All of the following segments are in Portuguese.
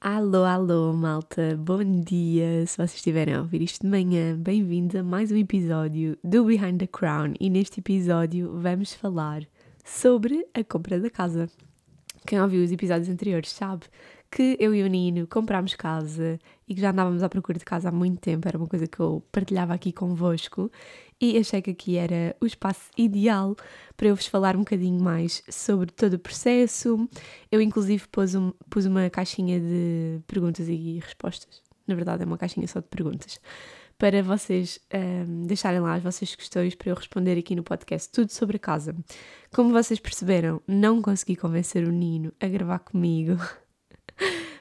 Alô, alô, malta, bom dia! Se vocês estiverem a ouvir isto de manhã, bem-vindos a mais um episódio do Behind the Crown e neste episódio vamos falar sobre a compra da casa. Quem ouviu os episódios anteriores sabe que eu e o Nino comprámos casa e que já andávamos à procura de casa há muito tempo, era uma coisa que eu partilhava aqui convosco e achei que aqui era o espaço ideal para eu vos falar um bocadinho mais sobre todo o processo. Eu, inclusive, pus, um, pus uma caixinha de perguntas e respostas. Na verdade, é uma caixinha só de perguntas. Para vocês um, deixarem lá as vossas questões para eu responder aqui no podcast tudo sobre a casa. Como vocês perceberam, não consegui convencer o Nino a gravar comigo.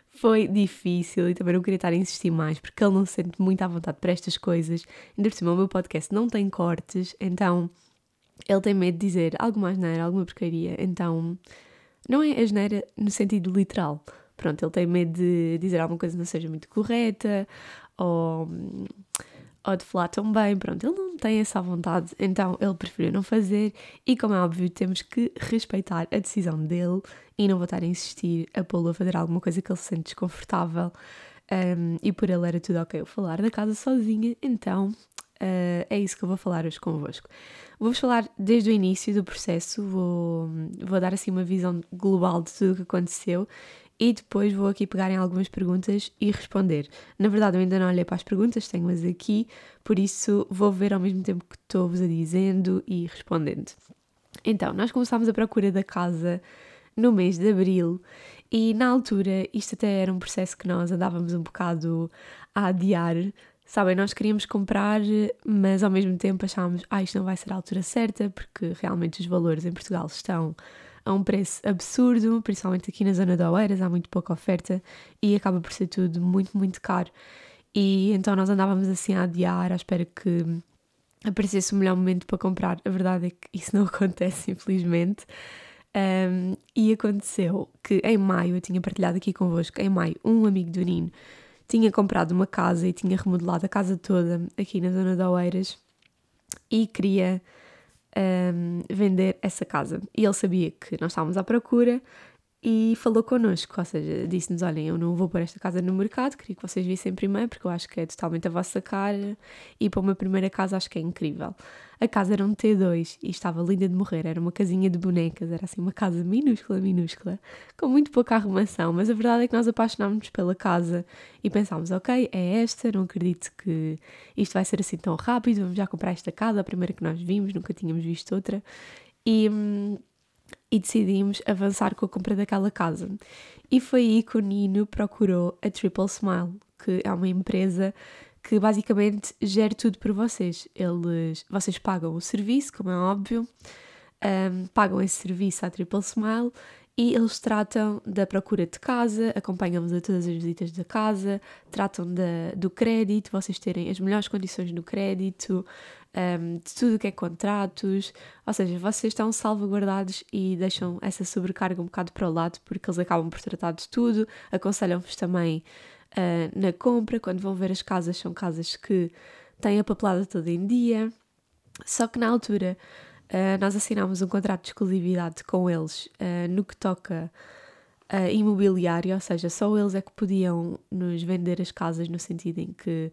Foi difícil e também não queria estar a insistir mais porque ele não se sente muito à vontade para estas coisas. Ainda por cima, o meu podcast não tem cortes, então ele tem medo de dizer algo mais neira, alguma porcaria. Então, não é a geneira no sentido literal. Pronto, ele tem medo de dizer alguma coisa que não seja muito correta ou, ou de falar tão bem. Pronto, ele não tem essa vontade, então ele preferiu não fazer. E como é óbvio, temos que respeitar a decisão dele e não vou estar a insistir a pô-lo a fazer alguma coisa que ele se sente desconfortável. Um, e por ele era tudo ok eu falar da casa sozinha, então uh, é isso que eu vou falar hoje convosco. Vou-vos falar desde o início do processo, vou, vou dar assim uma visão global de tudo o que aconteceu e depois vou aqui pegar em algumas perguntas e responder. Na verdade, eu ainda não olhei para as perguntas, tenho-as aqui, por isso vou ver ao mesmo tempo que estou-vos a dizendo e respondendo. Então, nós começámos a procura da casa no mês de abril e na altura isto até era um processo que nós andávamos um bocado a adiar. Sabem, nós queríamos comprar, mas ao mesmo tempo achávamos, ah, isto não vai ser a altura certa, porque realmente os valores em Portugal estão a um preço absurdo, principalmente aqui na zona de Oeiras, há muito pouca oferta e acaba por ser tudo muito, muito caro. E então nós andávamos assim a adiar, à espera que aparecesse o melhor momento para comprar. A verdade é que isso não acontece, infelizmente. Um, e aconteceu que em maio, eu tinha partilhado aqui convosco, em maio, um amigo do Nino tinha comprado uma casa e tinha remodelado a casa toda aqui na zona de Oeiras e queria um, vender essa casa. E ele sabia que nós estávamos à procura e falou connosco, ou seja, disse-nos: Olhem, eu não vou pôr esta casa no mercado, queria que vocês vissem primeiro, porque eu acho que é totalmente a vossa cara e para uma primeira casa acho que é incrível. A casa era um T2 e estava linda de morrer, era uma casinha de bonecas, era assim uma casa minúscula, minúscula, com muito pouca arrumação, mas a verdade é que nós apaixonámos-nos pela casa e pensámos: Ok, é esta, não acredito que isto vai ser assim tão rápido, vamos já comprar esta casa, a primeira que nós vimos, nunca tínhamos visto outra. E. Hum, e decidimos avançar com a compra daquela casa. E foi aí que o Nino procurou a Triple Smile, que é uma empresa que basicamente gera tudo por vocês. Eles, vocês pagam o serviço, como é óbvio, um, pagam esse serviço à Triple Smile e eles tratam da procura de casa, acompanham-vos a todas as visitas da casa, tratam da, do crédito, vocês terem as melhores condições no crédito, um, de tudo o que é contratos, ou seja, vocês estão salvaguardados e deixam essa sobrecarga um bocado para o lado porque eles acabam por tratar de tudo, aconselham-vos também uh, na compra, quando vão ver as casas, são casas que têm a papelada toda em dia, só que na altura uh, nós assinámos um contrato de exclusividade com eles uh, no que toca a imobiliário, ou seja, só eles é que podiam nos vender as casas no sentido em que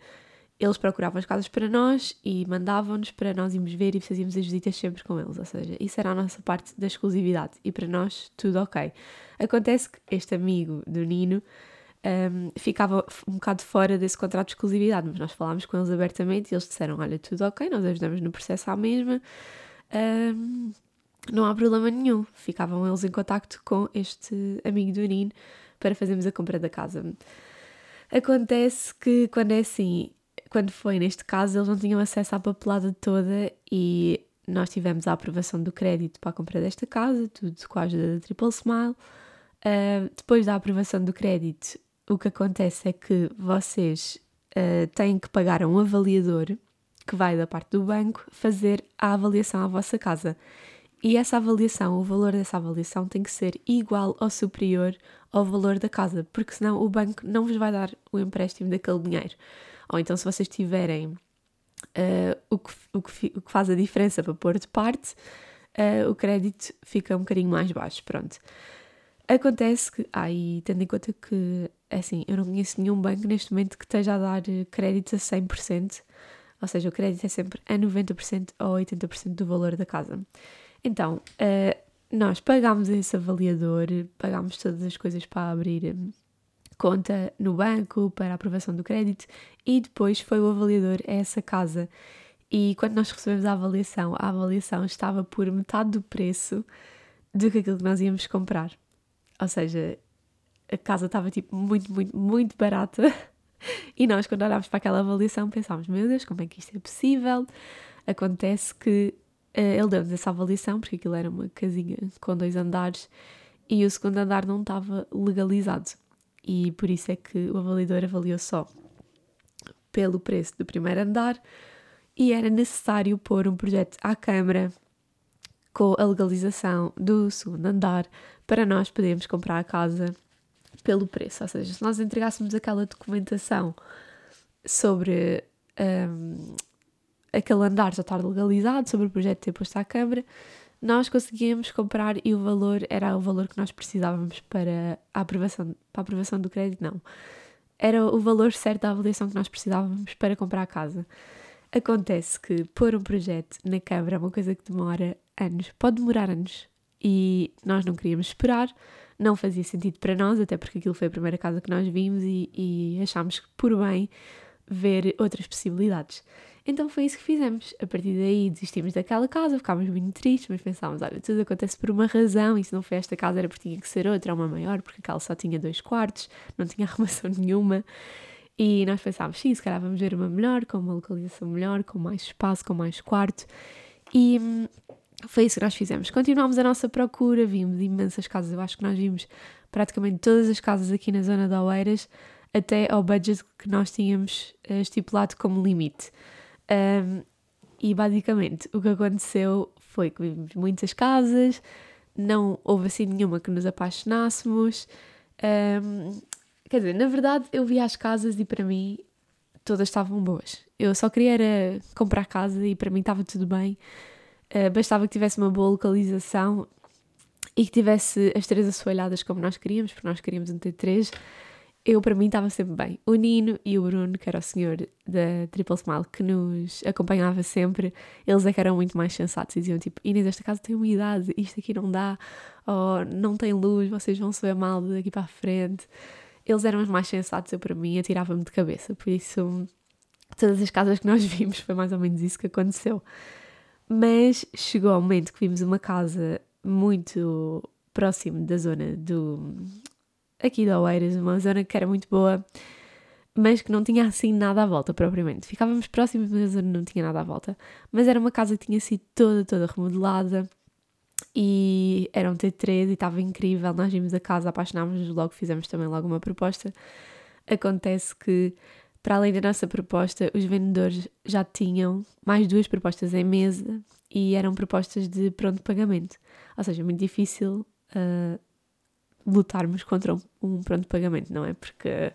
eles procuravam as casas para nós e mandavam-nos para nós irmos ver e fazíamos as visitas sempre com eles. Ou seja, isso era a nossa parte da exclusividade e para nós tudo ok. Acontece que este amigo do Nino um, ficava um bocado fora desse contrato de exclusividade, mas nós falámos com eles abertamente e eles disseram: Olha, tudo ok, nós ajudamos no processo à mesma, um, não há problema nenhum. Ficavam eles em contacto com este amigo do Nino para fazermos a compra da casa. Acontece que quando é assim, quando foi neste caso, eles não tinham acesso à papelada toda e nós tivemos a aprovação do crédito para a compra desta casa, tudo com a ajuda da Triple Smile. Uh, depois da aprovação do crédito, o que acontece é que vocês uh, têm que pagar a um avaliador que vai da parte do banco fazer a avaliação à vossa casa. e essa avaliação, o valor dessa avaliação tem que ser igual ou superior ao valor da casa, porque senão o banco não vos vai dar o empréstimo daquele dinheiro. Ou então, se vocês tiverem uh, o, que, o, que, o que faz a diferença para pôr de parte, uh, o crédito fica um bocadinho mais baixo. Pronto. Acontece que, ah, e tendo em conta que, é assim, eu não conheço nenhum banco neste momento que esteja a dar créditos a 100%, ou seja, o crédito é sempre a 90% ou 80% do valor da casa. Então, uh, nós pagámos esse avaliador, pagámos todas as coisas para abrir hum, conta no banco, para aprovação do crédito e depois foi o avaliador a essa casa. E quando nós recebemos a avaliação, a avaliação estava por metade do preço do que aquilo que nós íamos comprar. Ou seja, a casa estava tipo muito, muito, muito barata. E nós, quando olhámos para aquela avaliação, pensámos: meu Deus, como é que isto é possível? Acontece que uh, ele deu-nos essa avaliação, porque aquilo era uma casinha com dois andares e o segundo andar não estava legalizado. E por isso é que o avaliador avaliou só pelo preço do primeiro andar e era necessário pôr um projeto à Câmara com a legalização do segundo andar para nós podermos comprar a casa pelo preço. Ou seja, se nós entregássemos aquela documentação sobre um, aquele andar já estar legalizado, sobre o projeto ter posto à Câmara, nós conseguíamos comprar e o valor era o valor que nós precisávamos para a aprovação, para a aprovação do crédito, não. Era o valor certo da avaliação que nós precisávamos para comprar a casa. Acontece que pôr um projeto na Câmara é uma coisa que demora anos, pode demorar anos, e nós não queríamos esperar, não fazia sentido para nós, até porque aquilo foi a primeira casa que nós vimos e, e achámos por bem ver outras possibilidades. Então foi isso que fizemos. A partir daí desistimos daquela casa, ficámos muito tristes, mas pensámos: olha, tudo acontece por uma razão, e se não foi esta casa era porque tinha que ser outra, uma maior, porque aquela só tinha dois quartos, não tinha arrumação nenhuma. E nós pensámos: sim, se calhar vamos ver uma melhor, com uma localização melhor, com mais espaço, com mais quarto. E hum, foi isso que nós fizemos. Continuámos a nossa procura, vimos imensas casas. Eu acho que nós vimos praticamente todas as casas aqui na zona de Oeiras, até ao budget que nós tínhamos uh, estipulado como limite. Um, e basicamente o que aconteceu foi que vimos muitas casas, não houve assim nenhuma que nos apaixonássemos. Um, quer dizer, na verdade eu vi as casas e para mim todas estavam boas. Eu só queria era comprar casa e para mim estava tudo bem. Uh, bastava que tivesse uma boa localização e que tivesse as três assoalhadas como nós queríamos, porque nós queríamos um T3. Eu, para mim, estava sempre bem. O Nino e o Bruno, que era o senhor da Triple Smile, que nos acompanhava sempre, eles é que eram muito mais sensatos e diziam tipo: Inês, esta casa tem umidade, isto aqui não dá, ou não tem luz, vocês vão se ver mal daqui para a frente. Eles eram os mais sensatos, eu, para mim, atirava-me de cabeça. Por isso, todas as casas que nós vimos foi mais ou menos isso que aconteceu. Mas chegou ao momento que vimos uma casa muito próximo da zona do aqui de Oeiras, uma zona que era muito boa, mas que não tinha assim nada à volta propriamente. Ficávamos próximos, mas não tinha nada à volta. Mas era uma casa que tinha sido toda, toda remodelada e era um T3 e estava incrível. Nós vimos a casa, apaixonámos-nos logo, fizemos também logo uma proposta. Acontece que para além da nossa proposta, os vendedores já tinham mais duas propostas em mesa e eram propostas de pronto pagamento. Ou seja, muito difícil uh, lutarmos contra um, um, pronto pagamento, não é? Porque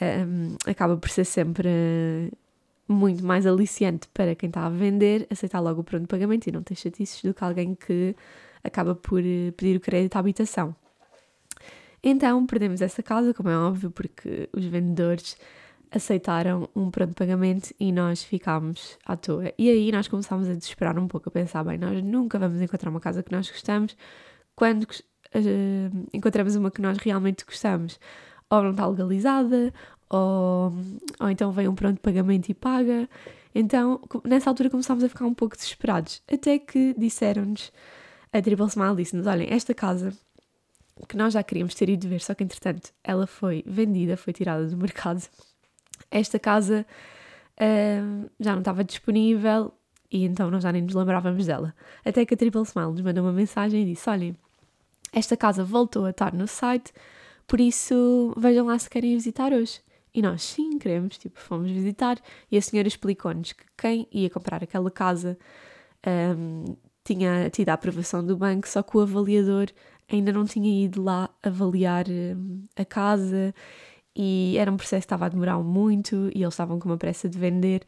um, acaba por ser sempre muito mais aliciante para quem está a vender aceitar logo o pronto pagamento e não ter chatices do que alguém que acaba por pedir o crédito à habitação. Então perdemos essa casa, como é óbvio, porque os vendedores aceitaram um pronto pagamento e nós ficámos à toa. E aí nós começámos a desesperar um pouco, a pensar, bem, nós nunca vamos encontrar uma casa que nós gostamos quando uh, encontramos uma que nós realmente gostamos. Ou não está legalizada, ou, ou então vem um pronto pagamento e paga. Então, nessa altura começámos a ficar um pouco desesperados. Até que disseram-nos, a Triple Smile disse-nos, olhem, esta casa que nós já queríamos ter ido ver, só que entretanto ela foi vendida, foi tirada do mercado esta casa uh, já não estava disponível e então nós já nem nos lembrávamos dela. Até que a Triple Smile nos mandou uma mensagem e disse: Olhem, esta casa voltou a estar no site, por isso vejam lá se querem visitar hoje. E nós, sim, queremos, tipo, fomos visitar e a senhora explicou-nos que quem ia comprar aquela casa um, tinha tido a aprovação do banco, só que o avaliador ainda não tinha ido lá avaliar hum, a casa e era um processo que estava a demorar muito e eles estavam com uma pressa de vender.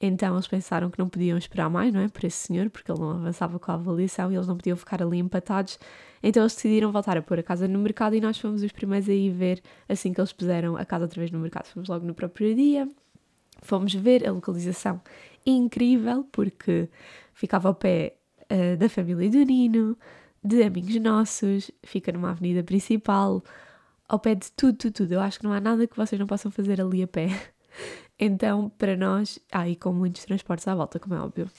Então eles pensaram que não podiam esperar mais, não é? Por esse senhor, porque ele não avançava com a avaliação e eles não podiam ficar ali empatados. Então eles decidiram voltar a pôr a casa no mercado e nós fomos os primeiros a ir ver assim que eles puseram a casa outra vez no mercado. Fomos logo no próprio dia, fomos ver a localização incrível, porque ficava ao pé uh, da família do Nino, de amigos nossos, fica numa avenida principal, ao pé de tudo, tudo, tudo. Eu acho que não há nada que vocês não possam fazer ali a pé. Então, para nós, ah, e com muitos transportes à volta, como é óbvio.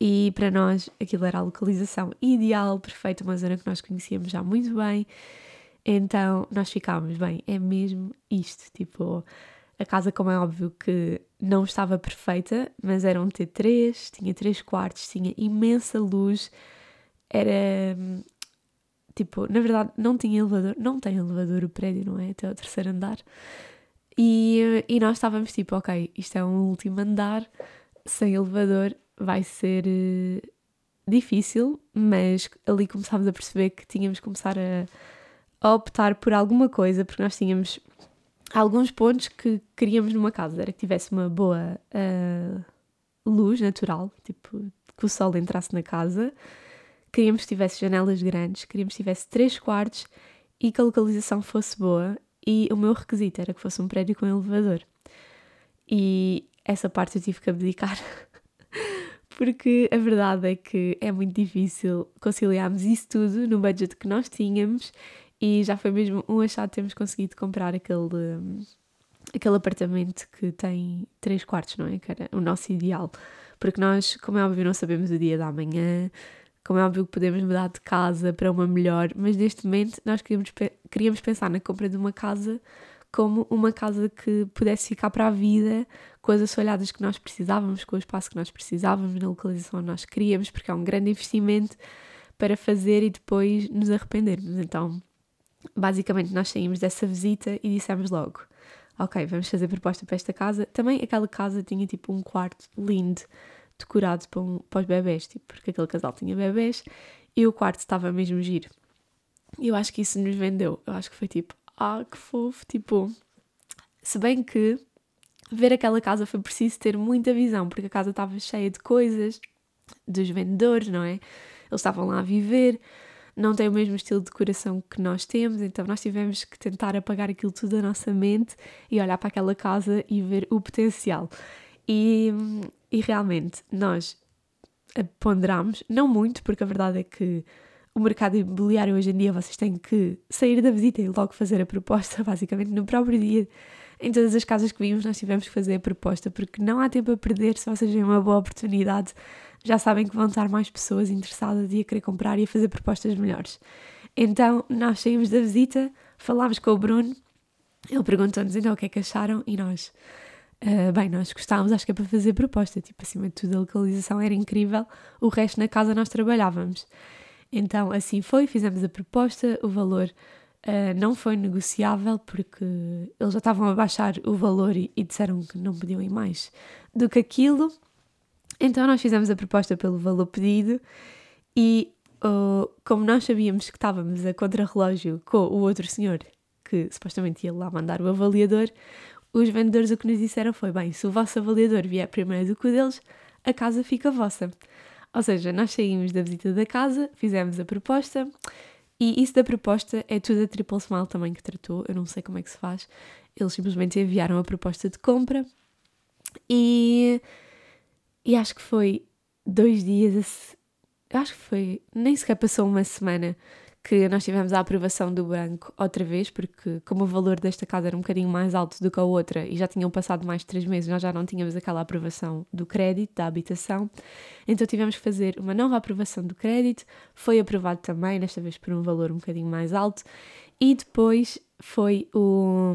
E para nós aquilo era a localização ideal, perfeita, uma zona que nós conhecíamos já muito bem. Então nós ficámos, bem, é mesmo isto. Tipo, a casa, como é óbvio que não estava perfeita, mas era um T3, tinha três quartos, tinha imensa luz, era tipo, na verdade não tinha elevador, não tem elevador o prédio, não é? Até o terceiro andar. E, e nós estávamos tipo, ok, isto é um último andar, sem elevador, vai ser uh, difícil, mas ali começámos a perceber que tínhamos que começar a, a optar por alguma coisa, porque nós tínhamos alguns pontos que queríamos numa casa, era que tivesse uma boa uh, luz natural, tipo, que o sol entrasse na casa, queríamos que tivesse janelas grandes, queríamos que tivesse três quartos e que a localização fosse boa e o meu requisito era que fosse um prédio com elevador. E essa parte eu tive que abdicar, porque a verdade é que é muito difícil conciliarmos isso tudo no budget que nós tínhamos e já foi mesmo um achado termos conseguido comprar aquele, aquele apartamento que tem três quartos, não é? Que era o nosso ideal. Porque nós, como é óbvio, não sabemos o dia da manhã, como é óbvio que podemos mudar de casa para uma melhor, mas neste momento nós queríamos, queríamos pensar na compra de uma casa como uma casa que pudesse ficar para a vida, com as assoalhadas que nós precisávamos, com o espaço que nós precisávamos, na localização onde nós queríamos, porque é um grande investimento para fazer e depois nos arrependermos. Então, basicamente, nós saímos dessa visita e dissemos logo: Ok, vamos fazer proposta para esta casa. Também aquela casa tinha tipo um quarto lindo decorado para, um, para os bebés, tipo, porque aquele casal tinha bebés e o quarto estava mesmo giro. E eu acho que isso nos vendeu. Eu acho que foi tipo, ah, que fofo, tipo. Se bem que ver aquela casa foi preciso ter muita visão, porque a casa estava cheia de coisas, dos vendedores, não é? Eles estavam lá a viver, não tem o mesmo estilo de decoração que nós temos, então nós tivemos que tentar apagar aquilo tudo da nossa mente e olhar para aquela casa e ver o potencial. E, e realmente nós ponderamos, não muito, porque a verdade é que o mercado imobiliário hoje em dia vocês têm que sair da visita e logo fazer a proposta, basicamente no próprio dia. Em todas as casas que vimos, nós tivemos que fazer a proposta, porque não há tempo a perder. Se vocês veem uma boa oportunidade, já sabem que vão estar mais pessoas interessadas e a querer comprar e a fazer propostas melhores. Então, nós saímos da visita, falámos com o Bruno, ele perguntou-nos então o que é que acharam e nós Uh, bem, nós gostávamos, acho que é para fazer proposta, tipo, acima de tudo a localização era incrível, o resto na casa nós trabalhávamos. Então, assim foi, fizemos a proposta, o valor uh, não foi negociável porque eles já estavam a baixar o valor e, e disseram que não podiam ir mais do que aquilo. Então, nós fizemos a proposta pelo valor pedido e, uh, como nós sabíamos que estávamos a contrarrelógio com o outro senhor que supostamente ia lá mandar o avaliador, os vendedores o que nos disseram foi: bem, se o vosso avaliador vier primeiro do que o deles, a casa fica vossa. Ou seja, nós saímos da visita da casa, fizemos a proposta e isso da proposta é tudo a Triple Smile também que tratou. Eu não sei como é que se faz. Eles simplesmente enviaram a proposta de compra e, e acho que foi dois dias. Acho que foi. Nem sequer passou uma semana que nós tivemos a aprovação do banco outra vez, porque como o valor desta casa era um bocadinho mais alto do que a outra e já tinham passado mais de três meses, nós já não tínhamos aquela aprovação do crédito, da habitação, então tivemos que fazer uma nova aprovação do crédito, foi aprovado também, desta vez por um valor um bocadinho mais alto, e depois foi o,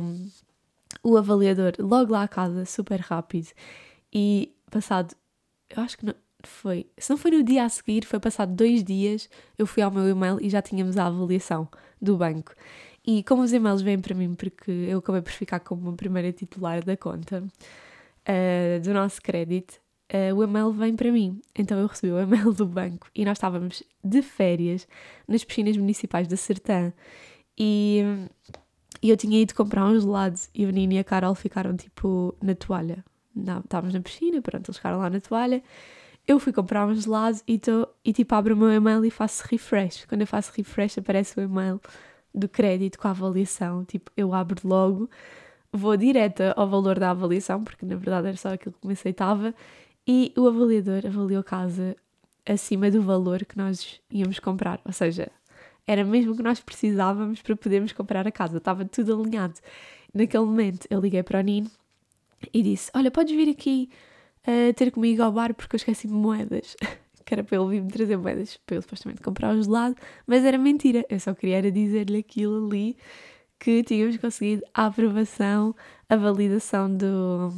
o avaliador logo lá à casa, super rápido, e passado, eu acho que não, foi, se não foi no dia a seguir, foi passado dois dias, eu fui ao meu e-mail e já tínhamos a avaliação do banco. E como os e-mails vêm para mim, porque eu acabei por ficar como a primeira titular da conta uh, do nosso crédito, uh, o e-mail vem para mim. Então eu recebi o e-mail do banco e nós estávamos de férias nas piscinas municipais da Sertã e, e eu tinha ido comprar um gelado e o Nini e a Carol ficaram tipo na toalha. Não, estávamos na piscina, pronto, eles ficaram lá na toalha. Eu fui comprar um gelado e, tô, e tipo abro o meu e-mail e faço refresh. Quando eu faço refresh aparece o e-mail do crédito com a avaliação. Tipo, eu abro logo, vou direta ao valor da avaliação, porque na verdade era só aquilo que me aceitava, e o avaliador avaliou a casa acima do valor que nós íamos comprar. Ou seja, era mesmo o que nós precisávamos para podermos comprar a casa. Estava tudo alinhado. Naquele momento eu liguei para o Nino e disse: Olha, podes vir aqui uh, ter comigo ao bar porque eu esqueci moedas. que era para ele vir me trazer moedas para ele supostamente comprar o gelado, mas era mentira. Eu só queria dizer-lhe aquilo ali que tínhamos conseguido a aprovação, a validação do,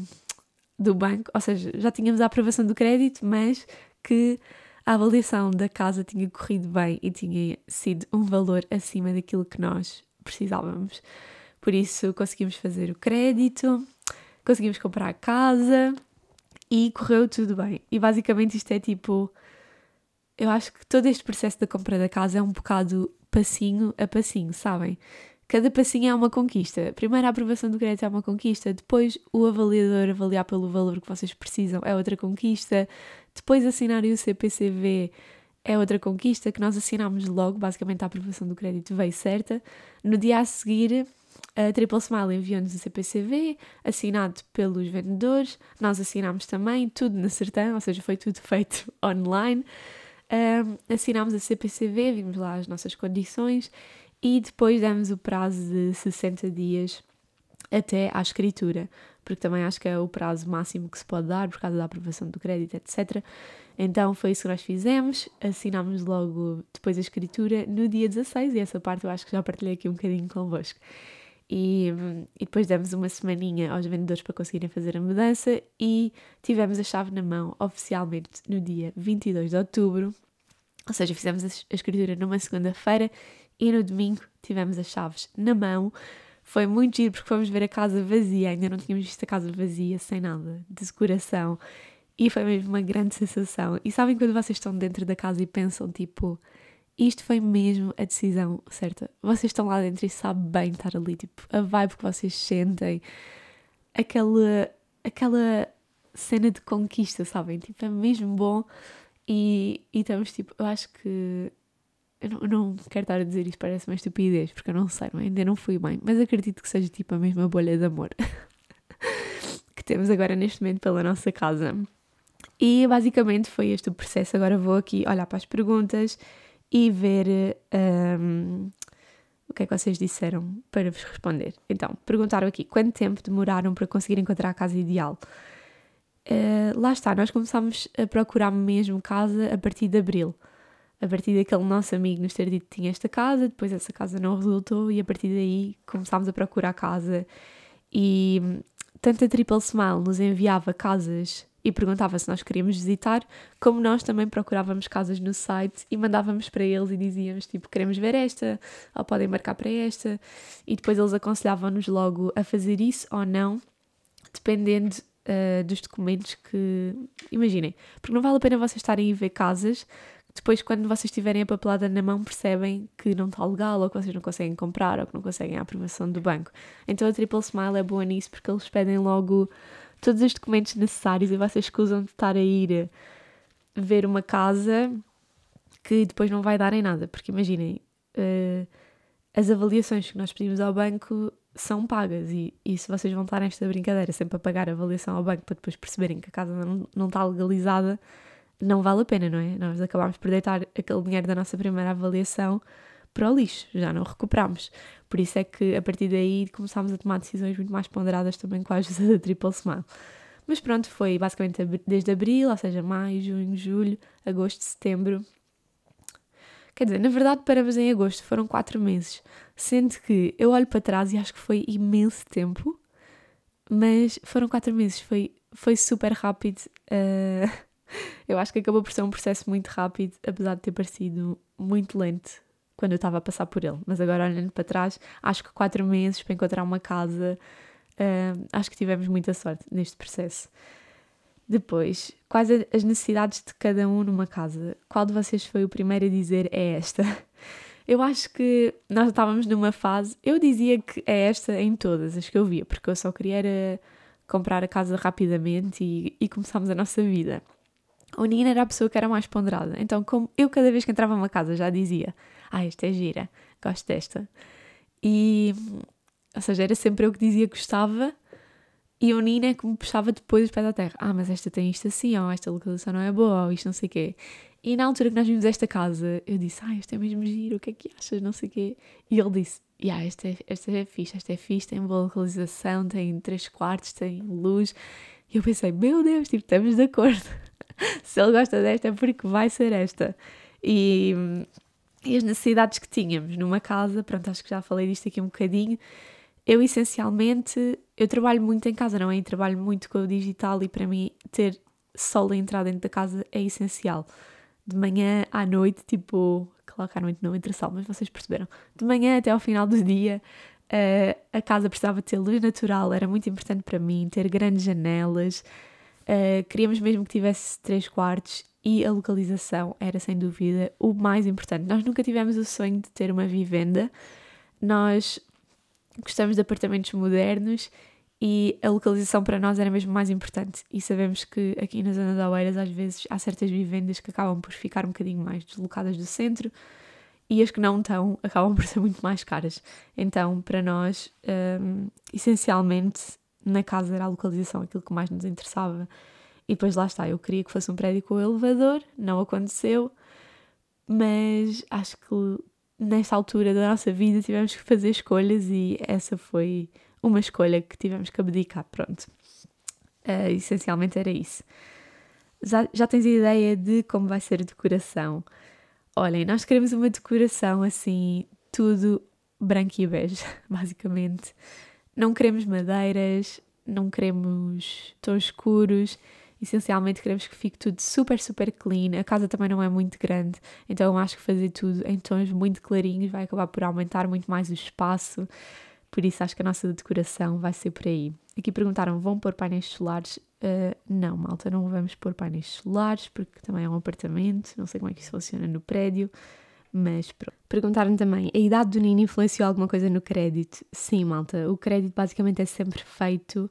do banco, ou seja, já tínhamos a aprovação do crédito, mas que a avaliação da casa tinha corrido bem e tinha sido um valor acima daquilo que nós precisávamos. Por isso conseguimos fazer o crédito, conseguimos comprar a casa e correu tudo bem. E basicamente isto é tipo. Eu acho que todo este processo da compra da casa é um bocado passinho a passinho, sabem? Cada passinho é uma conquista. Primeiro a aprovação do crédito é uma conquista, depois o avaliador avaliar pelo valor que vocês precisam é outra conquista, depois assinarem o CPCV é outra conquista que nós assinámos logo, basicamente a aprovação do crédito veio certa. No dia a seguir, a Triple Smile enviou-nos o CPCV, assinado pelos vendedores, nós assinámos também, tudo na Sertã, ou seja, foi tudo feito online. Um, assinámos a CPCV, vimos lá as nossas condições e depois demos o prazo de 60 dias até à escritura, porque também acho que é o prazo máximo que se pode dar por causa da aprovação do crédito, etc. Então foi isso que nós fizemos, assinámos logo depois a escritura no dia 16 e essa parte eu acho que já partilhei aqui um bocadinho convosco. E, e depois demos uma semaninha aos vendedores para conseguirem fazer a mudança e tivemos a chave na mão oficialmente no dia 22 de outubro, ou seja, fizemos a escritura numa segunda-feira e no domingo tivemos as chaves na mão. Foi muito giro porque fomos ver a casa vazia, ainda não tínhamos visto a casa vazia, sem nada, de decoração. E foi mesmo uma grande sensação. E sabem quando vocês estão dentro da casa e pensam, tipo, isto foi mesmo a decisão certa. Vocês estão lá dentro e sabem bem estar ali, tipo, a vibe que vocês sentem, aquela, aquela cena de conquista, sabem? Tipo, é mesmo bom. E, e estamos, tipo, eu acho que eu não, eu não, quero estar a dizer isto, parece uma estupidez, porque eu não sei, não é? ainda não fui bem, mas acredito que seja tipo a mesma bolha de amor que temos agora neste momento pela nossa casa. E basicamente foi este o processo. Agora vou aqui olhar para as perguntas e ver um, o que é que vocês disseram para vos responder. Então, perguntaram aqui quanto tempo demoraram para conseguir encontrar a casa ideal. Uh, lá está, nós começámos a procurar mesmo casa a partir de abril a partir daquele nosso amigo nos ter dito que tinha esta casa, depois essa casa não resultou e a partir daí começámos a procurar casa e tanto a Triple Smile nos enviava casas e perguntava se nós queríamos visitar, como nós também procurávamos casas no site e mandávamos para eles e dizíamos tipo, queremos ver esta, ou podem marcar para esta, e depois eles aconselhavam-nos logo a fazer isso ou não, dependendo uh, dos documentos que... Imaginem, porque não vale a pena vocês estarem a ver casas depois, quando vocês tiverem a papelada na mão, percebem que não está legal, ou que vocês não conseguem comprar, ou que não conseguem a aprovação do banco. Então a Triple Smile é boa nisso porque eles pedem logo todos os documentos necessários e vocês escusam de estar a ir ver uma casa que depois não vai dar em nada. Porque imaginem, uh, as avaliações que nós pedimos ao banco são pagas e, e se vocês vão estar nesta brincadeira sempre a pagar a avaliação ao banco para depois perceberem que a casa não, não está legalizada não vale a pena, não é? Nós acabámos por deitar aquele dinheiro da nossa primeira avaliação para o lixo, já não recuperámos. Por isso é que a partir daí começámos a tomar decisões muito mais ponderadas também com a ajuda da Triple Smile. Mas pronto, foi basicamente desde abril, ou seja, maio, junho, julho, agosto, setembro. Quer dizer, na verdade paramos em agosto, foram quatro meses. Sendo que eu olho para trás e acho que foi imenso tempo, mas foram quatro meses, foi, foi super rápido. Uh, eu acho que acabou por ser um processo muito rápido, apesar de ter parecido muito lento quando eu estava a passar por ele. Mas agora, olhando para trás, acho que quatro meses para encontrar uma casa, uh, acho que tivemos muita sorte neste processo. Depois, quais as necessidades de cada um numa casa? Qual de vocês foi o primeiro a dizer é esta? Eu acho que nós estávamos numa fase. Eu dizia que é esta em todas as que eu via, porque eu só queria comprar a casa rapidamente e, e começámos a nossa vida. O Nina era a pessoa que era mais ponderada. Então, como eu cada vez que entrava numa casa já dizia: Ah, esta é gira, gosto desta. E, ou seja, era sempre eu que dizia que gostava e o Nina é que me puxava depois os pés da terra. Ah, mas esta tem isto assim, ou esta localização não é boa, ou isto não sei o quê. E na altura que nós vimos esta casa, eu disse: Ah, esta é mesmo giro, o que é que achas? Não sei o quê. E ele disse: Yeah, esta, é, esta é fixe, esta é fixe, tem boa localização, tem três quartos, tem luz. E eu pensei: Meu Deus, tipo, estamos de acordo. Se ele gosta desta é porque vai ser esta. E, e as necessidades que tínhamos numa casa, pronto, acho que já falei disto aqui um bocadinho. Eu essencialmente, eu trabalho muito em casa, não é? Eu trabalho muito com o digital e para mim ter sol a entrar dentro da casa é essencial de manhã à noite, tipo, claro que à noite não entra sol, mas vocês perceberam, de manhã até ao final do dia, uh, a casa precisava ter luz natural, era muito importante para mim, ter grandes janelas, uh, queríamos mesmo que tivesse três quartos e a localização era sem dúvida o mais importante. Nós nunca tivemos o sonho de ter uma vivenda, nós gostamos de apartamentos modernos e a localização para nós era mesmo mais importante. E sabemos que aqui na zona de Oeiras, às vezes, há certas vivendas que acabam por ficar um bocadinho mais deslocadas do centro e as que não estão acabam por ser muito mais caras. Então, para nós, um, essencialmente, na casa era a localização aquilo que mais nos interessava. E depois lá está, eu queria que fosse um prédio com elevador, não aconteceu, mas acho que nesta altura da nossa vida tivemos que fazer escolhas e essa foi uma escolha que tivemos que abdicar, pronto. Uh, essencialmente era isso. Já, já tens a ideia de como vai ser a decoração? Olhem, nós queremos uma decoração assim, tudo branco e bege, basicamente. Não queremos madeiras, não queremos tons escuros, essencialmente queremos que fique tudo super, super clean. A casa também não é muito grande, então acho que fazer tudo em tons muito clarinhos vai acabar por aumentar muito mais o espaço. Por isso acho que a nossa decoração vai ser por aí. Aqui perguntaram: vão pôr painéis solares? Uh, não, malta, não vamos pôr painéis solares porque também é um apartamento. Não sei como é que isso funciona no prédio, mas pronto. Perguntaram também: a idade do Nino influenciou alguma coisa no crédito? Sim, malta. O crédito basicamente é sempre feito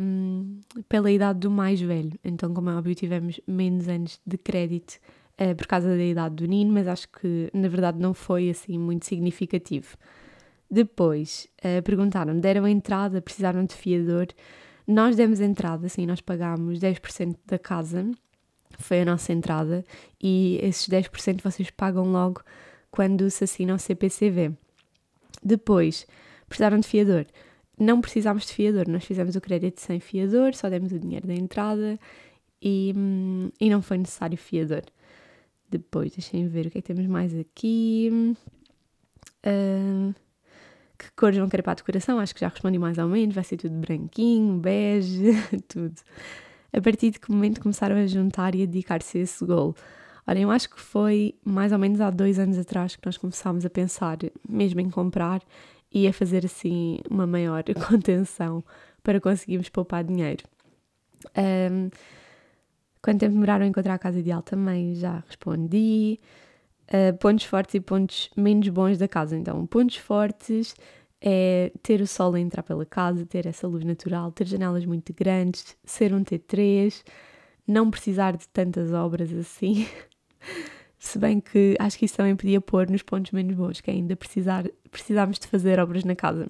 um, pela idade do mais velho. Então, como é óbvio, tivemos menos anos de crédito uh, por causa da idade do Nino, mas acho que na verdade não foi assim muito significativo. Depois uh, perguntaram, deram entrada, precisaram de fiador. Nós demos entrada, sim, nós pagámos 10% da casa, foi a nossa entrada, e esses 10% vocês pagam logo quando se assinam o CPCV. Depois, precisaram de fiador. Não precisámos de fiador, nós fizemos o crédito sem fiador, só demos o dinheiro da entrada e, e não foi necessário fiador. Depois, deixem ver o que é que temos mais aqui. Uh, que cores vão querer para a decoração? Acho que já respondi mais ou menos. Vai ser tudo branquinho, bege, tudo. A partir de que momento começaram a juntar e a dedicar-se a esse gol? Olha, eu acho que foi mais ou menos há dois anos atrás que nós começámos a pensar mesmo em comprar e a fazer assim uma maior contenção para conseguirmos poupar dinheiro. Um, quanto tempo demoraram a encontrar a casa ideal também já respondi uh, pontos fortes e pontos menos bons da casa. Então, pontos fortes é ter o sol a entrar pela casa, ter essa luz natural, ter janelas muito grandes, ser um T3, não precisar de tantas obras assim. Se bem que acho que isso também podia pôr nos pontos menos bons, que é ainda precisar, precisamos de fazer obras na casa.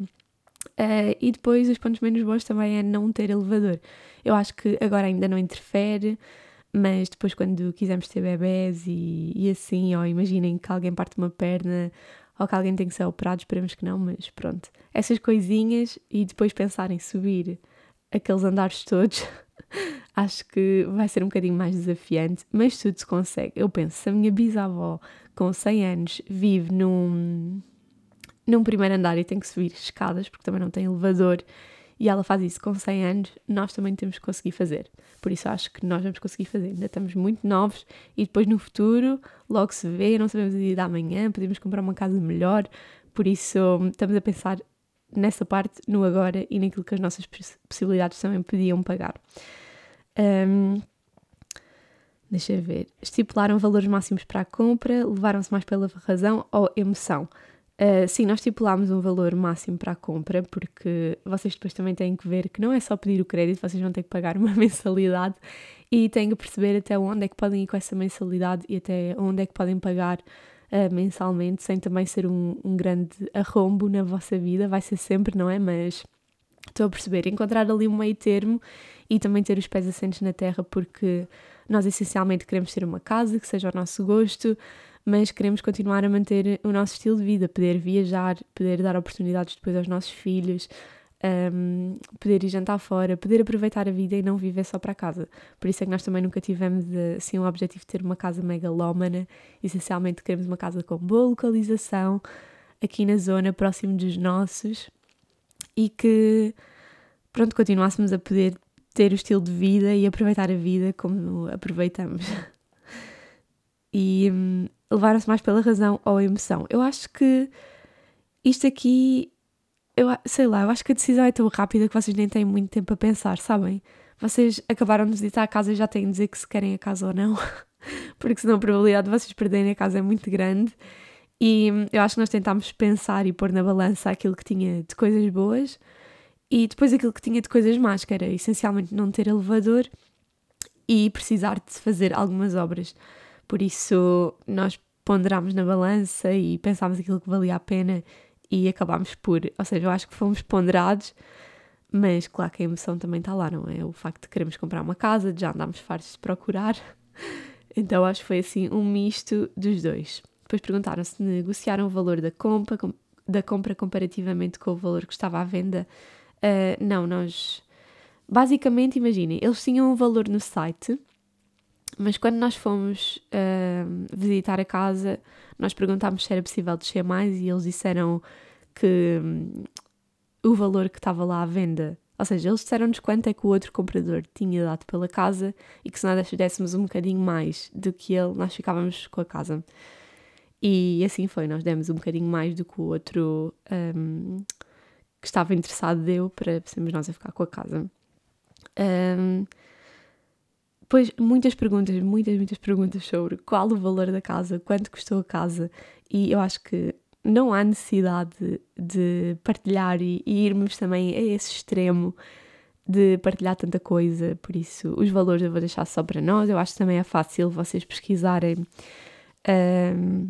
Uh, e depois os pontos menos bons também é não ter elevador. Eu acho que agora ainda não interfere, mas depois quando quisermos ter bebés e, e assim, ou imaginem que alguém parte uma perna ou que alguém tem que ser operado, esperemos que não, mas pronto. Essas coisinhas e depois pensar em subir aqueles andares todos, acho que vai ser um bocadinho mais desafiante, mas tudo se consegue. Eu penso, se a minha bisavó com 100 anos vive num, num primeiro andar e tem que subir escadas porque também não tem elevador e ela faz isso com 100 anos, nós também temos que conseguir fazer. Por isso acho que nós vamos conseguir fazer. Ainda estamos muito novos e depois no futuro, logo se vê, não sabemos o dia da manhã, podemos comprar uma casa melhor. Por isso estamos a pensar nessa parte, no agora e naquilo que as nossas possibilidades também podiam pagar. Um, deixa ver. Estipularam valores máximos para a compra, levaram-se mais pela razão ou emoção? Uh, sim, nós estipulámos um valor máximo para a compra, porque vocês depois também têm que ver que não é só pedir o crédito, vocês vão ter que pagar uma mensalidade e têm que perceber até onde é que podem ir com essa mensalidade e até onde é que podem pagar uh, mensalmente, sem também ser um, um grande arrombo na vossa vida. Vai ser sempre, não é? Mas estou a perceber, encontrar ali um meio termo e também ter os pés assentes na terra, porque nós essencialmente queremos ter uma casa que seja ao nosso gosto, mas queremos continuar a manter o nosso estilo de vida, poder viajar, poder dar oportunidades depois aos nossos filhos, um, poder ir jantar fora, poder aproveitar a vida e não viver só para casa. Por isso é que nós também nunca tivemos assim um objetivo de ter uma casa megalómana. Essencialmente queremos uma casa com boa localização, aqui na zona, próximo dos nossos e que, pronto, continuássemos a poder ter o estilo de vida e aproveitar a vida como aproveitamos. e hum, levaram-se mais pela razão ou a emoção. Eu acho que isto aqui, eu sei lá, eu acho que a decisão é tão rápida que vocês nem têm muito tempo a pensar, sabem? Vocês acabaram de visitar a casa e já têm de dizer que se querem a casa ou não, porque senão a probabilidade de vocês perderem a casa é muito grande. E hum, eu acho que nós tentámos pensar e pôr na balança aquilo que tinha de coisas boas e depois aquilo que tinha de coisas más, que era essencialmente não ter elevador e precisar de fazer algumas obras. Por isso, nós ponderámos na balança e pensámos aquilo que valia a pena e acabámos por. Ou seja, eu acho que fomos ponderados, mas claro que a emoção também está lá, não é? O facto de queremos comprar uma casa, já andámos fartos de procurar. Então acho que foi assim um misto dos dois. Depois perguntaram se negociaram o valor da compra, da compra comparativamente com o valor que estava à venda. Uh, não, nós. Basicamente, imaginem, eles tinham um valor no site mas quando nós fomos uh, visitar a casa, nós perguntámos se era possível descer mais e eles disseram que um, o valor que estava lá à venda, ou seja, eles disseram-nos quanto é que o outro comprador tinha dado pela casa e que se nós dessemos um bocadinho mais do que ele, nós ficávamos com a casa. E assim foi, nós demos um bocadinho mais do que o outro um, que estava interessado deu para sermos nós a ficar com a casa. Um, depois, muitas perguntas, muitas, muitas perguntas sobre qual o valor da casa, quanto custou a casa, e eu acho que não há necessidade de partilhar e, e irmos também a esse extremo de partilhar tanta coisa, por isso os valores eu vou deixar só para nós. Eu acho que também é fácil vocês pesquisarem um,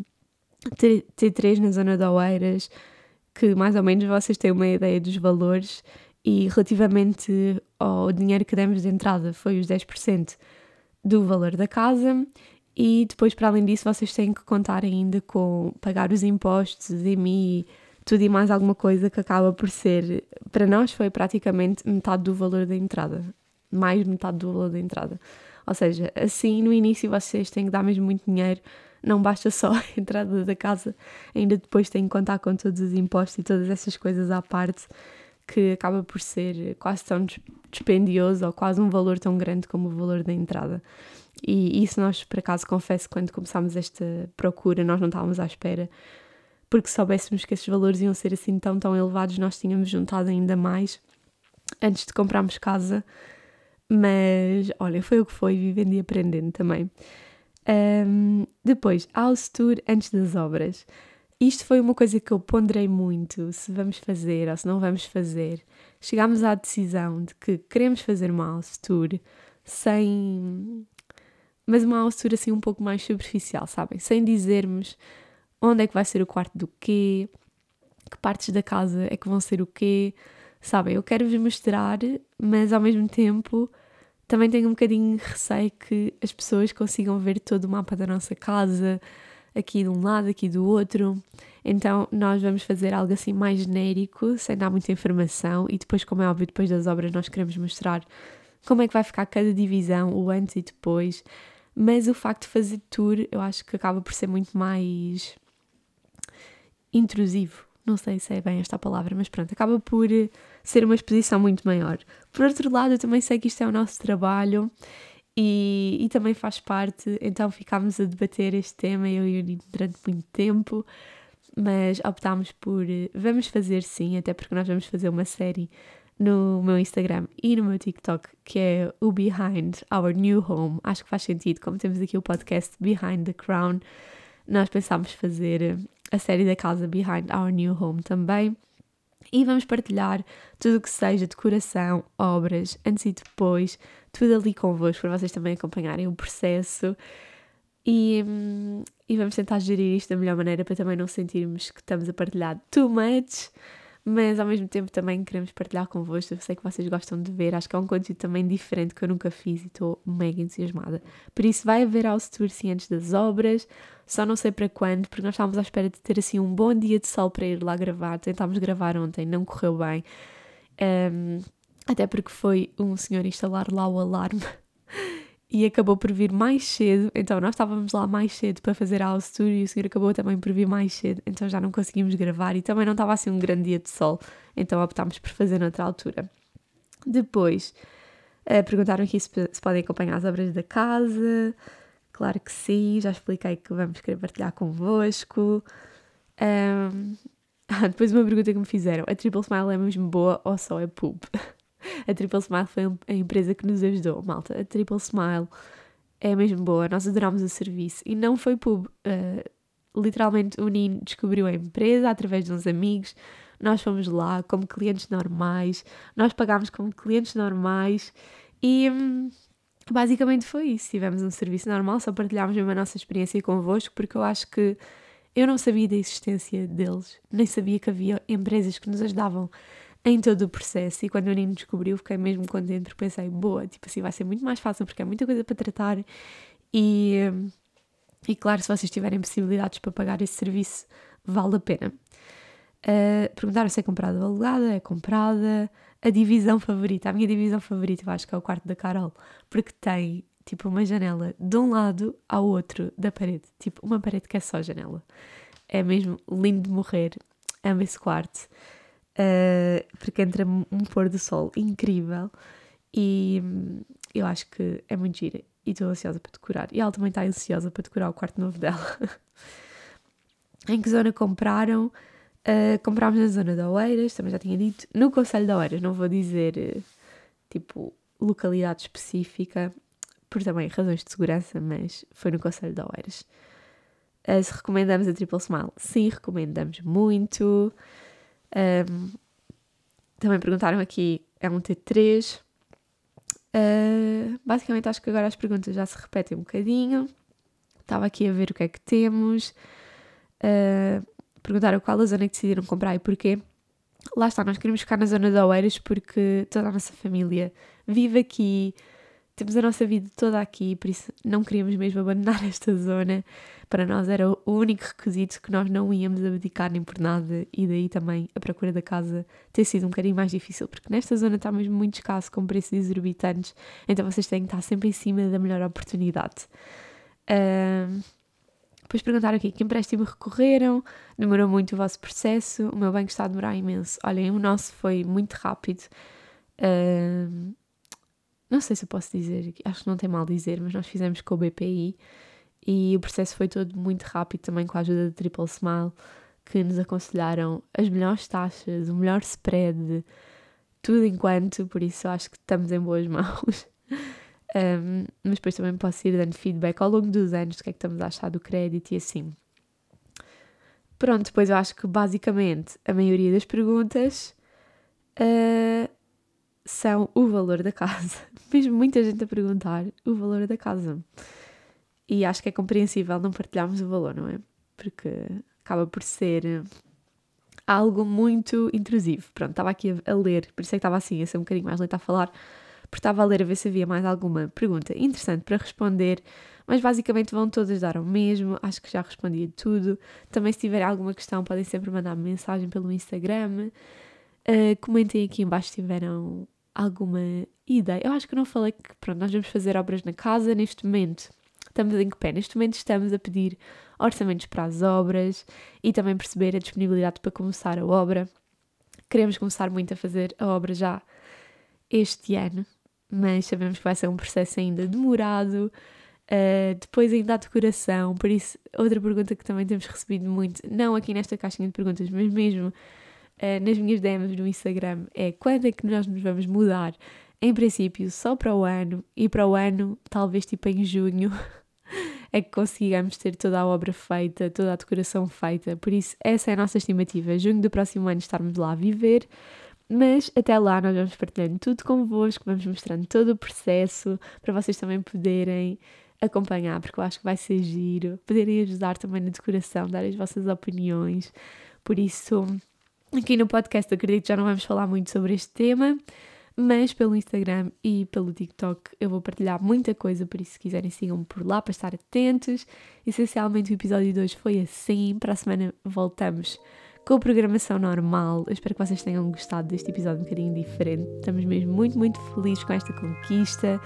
T3 na zona de Oeiras, que mais ou menos vocês têm uma ideia dos valores e relativamente ao dinheiro que demos de entrada foi os 10% do valor da casa. E depois para além disso vocês têm que contar ainda com pagar os impostos, IMI, tudo e mais alguma coisa que acaba por ser, para nós foi praticamente metade do valor da entrada, mais metade do valor da entrada. Ou seja, assim no início vocês têm que dar mesmo muito dinheiro, não basta só a entrada da casa, ainda depois têm que contar com todos os impostos e todas essas coisas à parte que acaba por ser quase tão dispendioso ou quase um valor tão grande como o valor da entrada. E isso nós, por acaso, confesso, quando começámos esta procura, nós não estávamos à espera, porque soubéssemos que esses valores iam ser assim tão, tão elevados, nós tínhamos juntado ainda mais antes de comprarmos casa. Mas, olha, foi o que foi, vivendo e aprendendo também. Um, depois, house tour antes das obras. Isto foi uma coisa que eu ponderei muito, se vamos fazer ou se não vamos fazer. Chegámos à decisão de que queremos fazer uma house tour sem... Mas uma house tour assim um pouco mais superficial, sabem? Sem dizermos onde é que vai ser o quarto do quê, que partes da casa é que vão ser o quê, sabem? Eu quero-vos mostrar, mas ao mesmo tempo também tenho um bocadinho de receio que as pessoas consigam ver todo o mapa da nossa casa, aqui de um lado, aqui do outro. Então nós vamos fazer algo assim mais genérico, sem dar muita informação, e depois, como é óbvio, depois das obras nós queremos mostrar como é que vai ficar cada divisão, o antes e depois. Mas o facto de fazer tour, eu acho que acaba por ser muito mais intrusivo. Não sei se é bem esta palavra, mas pronto, acaba por ser uma exposição muito maior. Por outro lado, eu também sei que isto é o nosso trabalho e, e também faz parte, então ficámos a debater este tema, eu e o Nino, durante muito tempo, mas optámos por vamos fazer sim, até porque nós vamos fazer uma série no meu Instagram e no meu TikTok, que é o Behind Our New Home. Acho que faz sentido, como temos aqui o podcast Behind the Crown, nós pensámos fazer a série da casa Behind Our New Home também. E vamos partilhar tudo o que seja decoração, obras, antes e depois, tudo ali convosco, para vocês também acompanharem o processo. E, hum, e vamos tentar gerir isto da melhor maneira para também não sentirmos que estamos a partilhar too much mas ao mesmo tempo também queremos partilhar convosco. Eu sei que vocês gostam de ver, acho que é um conteúdo também diferente que eu nunca fiz e estou mega entusiasmada. Por isso, vai haver house tour sim antes das obras, só não sei para quando, porque nós estávamos à espera de ter assim um bom dia de sol para ir lá gravar. Tentámos gravar ontem, não correu bem. Um, até porque foi um senhor instalar lá o alarme e acabou por vir mais cedo. Então nós estávamos lá mais cedo para fazer a house tour e o senhor acabou também por vir mais cedo. Então já não conseguimos gravar e também não estava assim um grande dia de sol. Então optámos por fazer noutra altura. Depois uh, perguntaram aqui se, se, podem acompanhar as obras da casa. Claro que sim, já expliquei que vamos querer partilhar convosco. Um, ah, depois uma pergunta que me fizeram: a Triple Smile é mesmo boa ou só é pub? A Triple Smile foi a empresa que nos ajudou, malta. A Triple Smile é mesmo boa, nós adorámos o serviço e não foi pub. Uh, literalmente o Nino descobriu a empresa através de uns amigos. Nós fomos lá como clientes normais, nós pagámos como clientes normais e hum, basicamente foi isso. Tivemos um serviço normal, só partilhámos a nossa experiência convosco, porque eu acho que eu não sabia da existência deles, nem sabia que havia empresas que nos ajudavam em todo o processo. E quando o Nino descobriu, fiquei mesmo contente, porque pensei, boa, tipo assim, vai ser muito mais fácil, porque é muita coisa para tratar. E, e claro, se vocês tiverem possibilidades para pagar esse serviço, vale a pena. Uh, perguntaram se é comprada ou alugada, é comprada. A divisão favorita, a minha divisão favorita, eu acho que é o quarto da Carol, porque tem tipo uma janela de um lado ao outro da parede, tipo uma parede que é só janela. É mesmo lindo de morrer, amo esse quarto uh, porque entra um pôr do sol incrível e hum, eu acho que é muito gira e estou ansiosa para decorar. E ela também está ansiosa para decorar o quarto novo dela. em que zona compraram? Uh, comprámos na zona de Oeiras, também já tinha dito, no Conselho de Oeiras, não vou dizer uh, tipo localidade específica, por também razões de segurança, mas foi no Conselho de Oeiras. Uh, se recomendamos a Triple Smile? Sim, recomendamos muito. Um, também perguntaram aqui, é um T3. Uh, basicamente, acho que agora as perguntas já se repetem um bocadinho. Estava aqui a ver o que é que temos. Uh, perguntaram qual a zona que decidiram comprar e porquê. Lá está, nós queremos ficar na zona de Oeiras porque toda a nossa família vive aqui, temos a nossa vida toda aqui, por isso não queríamos mesmo abandonar esta zona. Para nós era o único requisito que nós não íamos abdicar nem por nada, e daí também a procura da casa ter sido um bocadinho mais difícil, porque nesta zona está mesmo muito escasso, com preços exorbitantes, então vocês têm que estar sempre em cima da melhor oportunidade. Depois perguntaram aqui que empréstimo recorreram, demorou muito o vosso processo, o meu banco está a demorar imenso. Olhem, o nosso foi muito rápido. Uh, não sei se eu posso dizer, acho que não tem mal dizer, mas nós fizemos com o BPI e o processo foi todo muito rápido também com a ajuda da Triple Smile, que nos aconselharam as melhores taxas, o melhor spread, tudo enquanto, por isso acho que estamos em boas mãos. um, mas depois também posso ir dando feedback ao longo dos anos do que é que estamos a achar do crédito e assim. Pronto, depois eu acho que basicamente a maioria das perguntas uh, são o valor da casa. Mesmo muita gente a perguntar o valor da casa. E acho que é compreensível não partilharmos o valor, não é? Porque acaba por ser algo muito intrusivo. Pronto, estava aqui a, ler, por isso é que estava assim, a ser um bocadinho mais lenta a falar, porque estava a ler a ver se havia mais alguma pergunta interessante para responder, mas basicamente vão todas dar ao mesmo, acho que já respondi tudo. Também se tiverem alguma questão podem sempre mandar -me mensagem pelo Instagram. Uh, comentem aqui embaixo se tiveram alguma ideia. Eu acho que não falei que, pronto, nós vamos fazer obras na casa neste momento. Estamos em que pé? Neste momento estamos a pedir orçamentos para as obras e também perceber a disponibilidade para começar a obra. Queremos começar muito a fazer a obra já este ano, mas sabemos que vai ser um processo ainda demorado. Uh, depois ainda a decoração, por isso, outra pergunta que também temos recebido muito, não aqui nesta caixinha de perguntas, mas mesmo uh, nas minhas DMs no Instagram é quando é que nós nos vamos mudar. Em princípio, só para o ano, e para o ano, talvez tipo em junho, é que consigamos ter toda a obra feita, toda a decoração feita. Por isso, essa é a nossa estimativa. Junho do próximo ano estarmos lá a viver. Mas até lá nós vamos partilhando tudo convosco, vamos mostrando todo o processo para vocês também poderem acompanhar, porque eu acho que vai ser giro, poderem ajudar também na decoração, dar as vossas opiniões. Por isso, aqui no podcast acredito que já não vamos falar muito sobre este tema, mas pelo Instagram e pelo TikTok eu vou partilhar muita coisa, por isso se quiserem sigam-me por lá para estar atentos. Essencialmente o episódio de hoje foi assim, para a semana voltamos com a programação normal. Eu espero que vocês tenham gostado deste episódio um bocadinho diferente. Estamos mesmo muito, muito felizes com esta conquista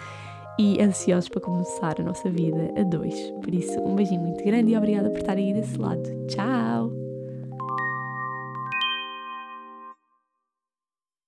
e ansiosos para começar a nossa vida a dois. Por isso, um beijinho muito grande e obrigada por estarem aí desse lado. Tchau!